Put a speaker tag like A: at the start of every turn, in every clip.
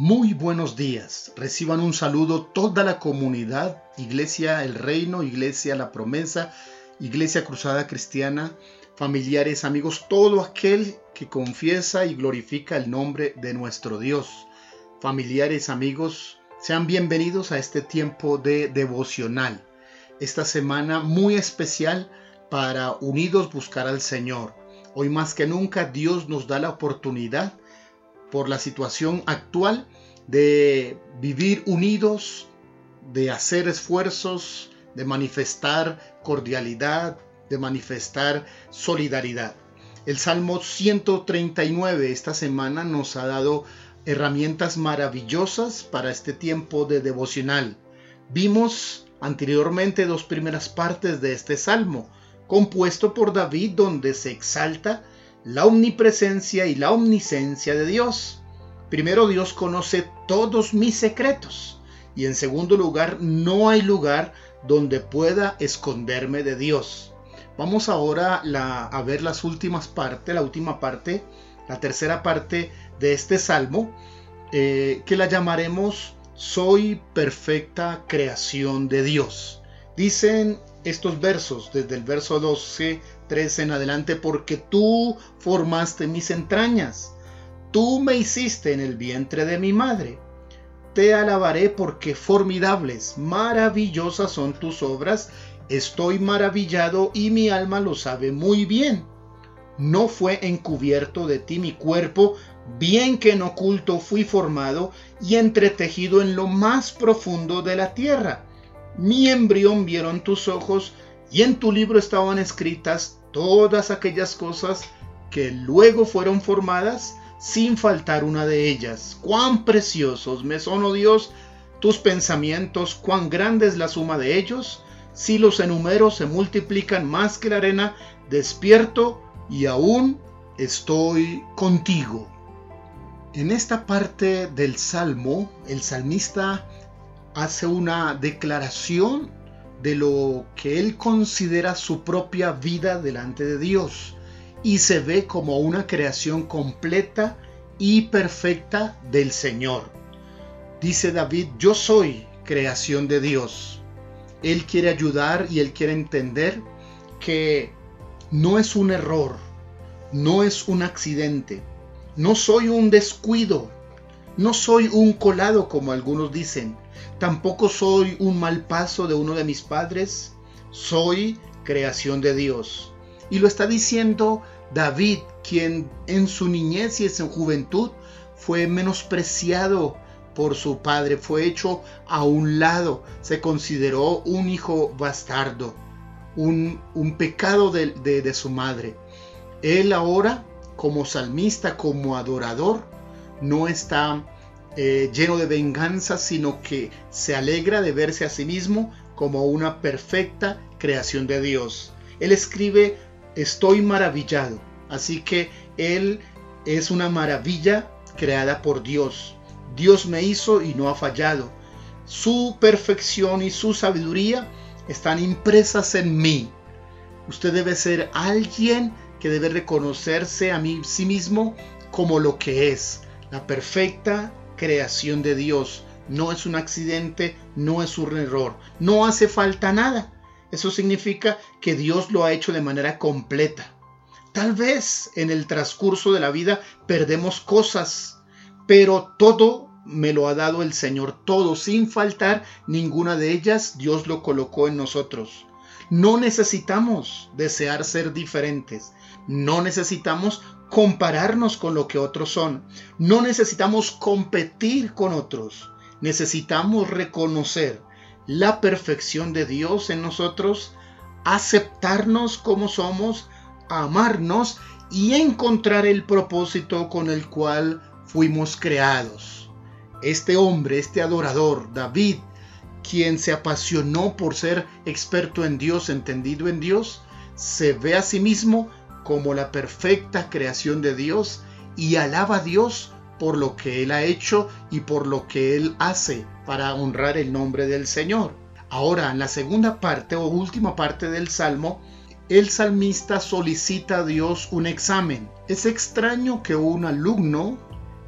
A: Muy buenos días. Reciban un saludo toda la comunidad, Iglesia El Reino, Iglesia La Promesa, Iglesia Cruzada Cristiana, familiares, amigos, todo aquel que confiesa y glorifica el nombre de nuestro Dios. Familiares, amigos, sean bienvenidos a este tiempo de devocional. Esta semana muy especial para unidos buscar al Señor. Hoy más que nunca Dios nos da la oportunidad por la situación actual de vivir unidos, de hacer esfuerzos, de manifestar cordialidad, de manifestar solidaridad. El Salmo 139 esta semana nos ha dado herramientas maravillosas para este tiempo de devocional. Vimos anteriormente dos primeras partes de este salmo, compuesto por David donde se exalta la omnipresencia y la omnisencia de Dios. Primero, Dios conoce todos mis secretos. Y en segundo lugar, no hay lugar donde pueda esconderme de Dios. Vamos ahora a ver las últimas partes, la última parte, la tercera parte de este salmo, eh, que la llamaremos Soy perfecta creación de Dios. Dicen estos versos, desde el verso 12, 13 en adelante, porque tú formaste mis entrañas, tú me hiciste en el vientre de mi madre. Te alabaré porque formidables, maravillosas son tus obras, estoy maravillado y mi alma lo sabe muy bien. No fue encubierto de ti mi cuerpo, bien que en oculto fui formado y entretejido en lo más profundo de la tierra mi embrión vieron tus ojos, y en tu libro estaban escritas todas aquellas cosas que luego fueron formadas sin faltar una de ellas. Cuán preciosos me son, oh Dios, tus pensamientos, cuán grande es la suma de ellos. Si los enumero se multiplican más que la arena, despierto y aún estoy contigo. En esta parte del Salmo, el salmista hace una declaración de lo que él considera su propia vida delante de Dios y se ve como una creación completa y perfecta del Señor. Dice David, yo soy creación de Dios. Él quiere ayudar y él quiere entender que no es un error, no es un accidente, no soy un descuido, no soy un colado como algunos dicen, Tampoco soy un mal paso de uno de mis padres, soy creación de Dios. Y lo está diciendo David, quien en su niñez y en su juventud fue menospreciado por su padre, fue hecho a un lado, se consideró un hijo bastardo, un, pecado de, de su madre. Él ahora, como salmista, como adorador, no está eh, lleno de venganza, sino que se alegra de verse a sí mismo como una perfecta creación de Dios. Él escribe, estoy maravillado. Así que Él es una maravilla creada por Dios. Dios me hizo y no ha fallado. Su perfección y su sabiduría están impresas en mí. Usted debe ser alguien que debe reconocerse a mí, sí mismo como lo que es, la perfecta creación de Dios. No es un accidente, no es un error, no hace falta nada. Eso significa que Dios lo ha hecho de manera completa. Tal vez en el transcurso de la vida perdemos cosas, pero todo me lo ha dado el Señor, todo, sin faltar ninguna de ellas, Dios lo colocó en nosotros. No necesitamos desear ser diferentes, no necesitamos compararnos con lo que otros son. No necesitamos competir con otros. Necesitamos reconocer la perfección de Dios en nosotros, aceptarnos como somos, amarnos y encontrar el propósito con el cual fuimos creados. Este hombre, este adorador, David, quien se apasionó por ser experto en Dios, entendido en Dios, se ve a sí mismo como la perfecta creación de Dios y alaba a Dios por lo que Él ha hecho y por lo que Él hace para honrar el nombre del Señor. Ahora, en la segunda parte o última parte del Salmo, el salmista solicita a Dios un examen. Es extraño que un alumno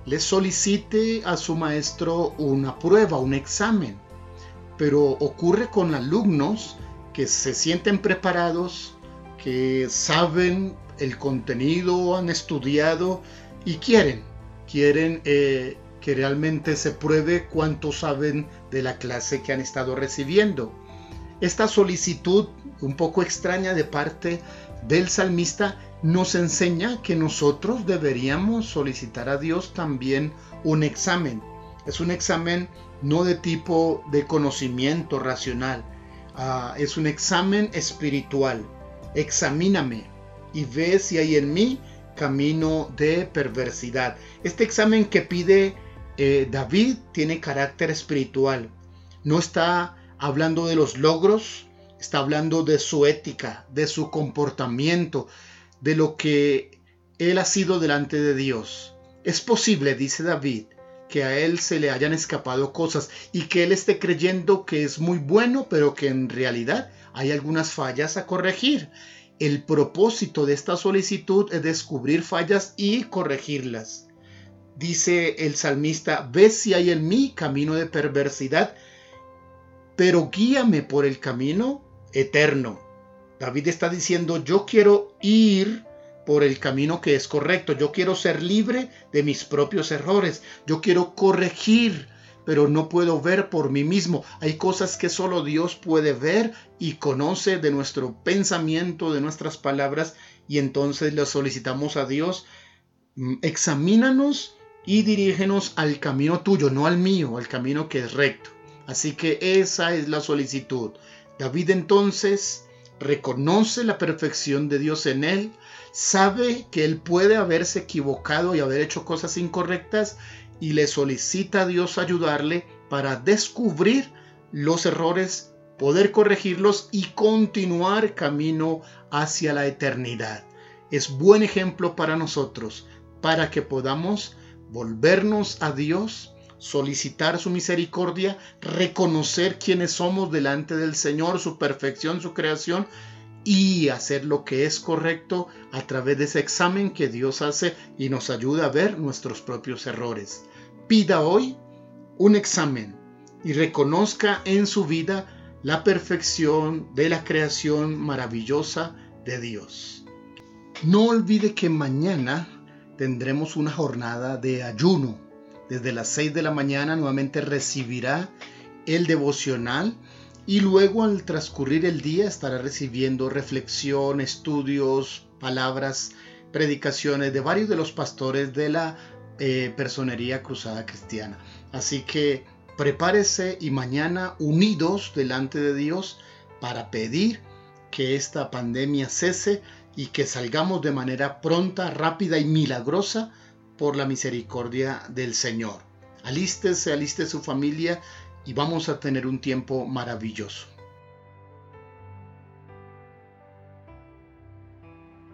A: le solicite a su maestro una prueba, un examen. Pero ocurre con alumnos que se sienten preparados, que saben el contenido, han estudiado y quieren, quieren eh, que realmente se pruebe cuánto saben de la clase que han estado recibiendo. Esta solicitud un poco extraña de parte del salmista nos enseña que nosotros deberíamos solicitar a Dios también un examen. Es un examen no de tipo de conocimiento racional, ah, es un examen espiritual. Examíname y ve si hay en mí camino de perversidad. Este examen que pide eh, David tiene carácter espiritual. No está hablando de los logros, está hablando de su ética, de su comportamiento, de lo que él ha sido delante de Dios. Es posible, dice David, que a él se le hayan escapado cosas y que él esté creyendo que es muy bueno, pero que en realidad hay algunas fallas a corregir. El propósito de esta solicitud es descubrir fallas y corregirlas. Dice el salmista, ve si hay en mí camino de perversidad, pero guíame por el camino eterno. David está diciendo, yo quiero ir por el camino que es correcto, yo quiero ser libre de mis propios errores, yo quiero corregir, pero no puedo ver por mí mismo. Hay cosas que solo Dios puede ver y conoce de nuestro pensamiento, de nuestras palabras, y entonces le solicitamos a Dios, mm, examínanos y dirígenos al camino tuyo, no al mío, al camino que es recto. Así que esa es la solicitud. David entonces reconoce la perfección de Dios en él, sabe que él puede haberse equivocado y haber hecho cosas incorrectas y le solicita a Dios ayudarle para descubrir los errores, poder corregirlos y continuar camino hacia la eternidad. Es buen ejemplo para nosotros, para que podamos volvernos a Dios solicitar su misericordia, reconocer quiénes somos delante del Señor, su perfección, su creación y hacer lo que es correcto a través de ese examen que Dios hace y nos ayuda a ver nuestros propios errores. Pida hoy un examen y reconozca en su vida la perfección de la creación maravillosa de Dios. No olvide que mañana tendremos una jornada de ayuno desde las 6 de la mañana nuevamente recibirá el devocional y luego al transcurrir el día estará recibiendo reflexión, estudios, palabras, predicaciones de varios de los pastores de la eh, personería cruzada cristiana. Así que prepárese y mañana unidos delante de Dios para pedir que esta pandemia cese y que salgamos de manera pronta, rápida y milagrosa por la misericordia del Señor. Alístese, aliste su familia y vamos a tener un tiempo maravilloso.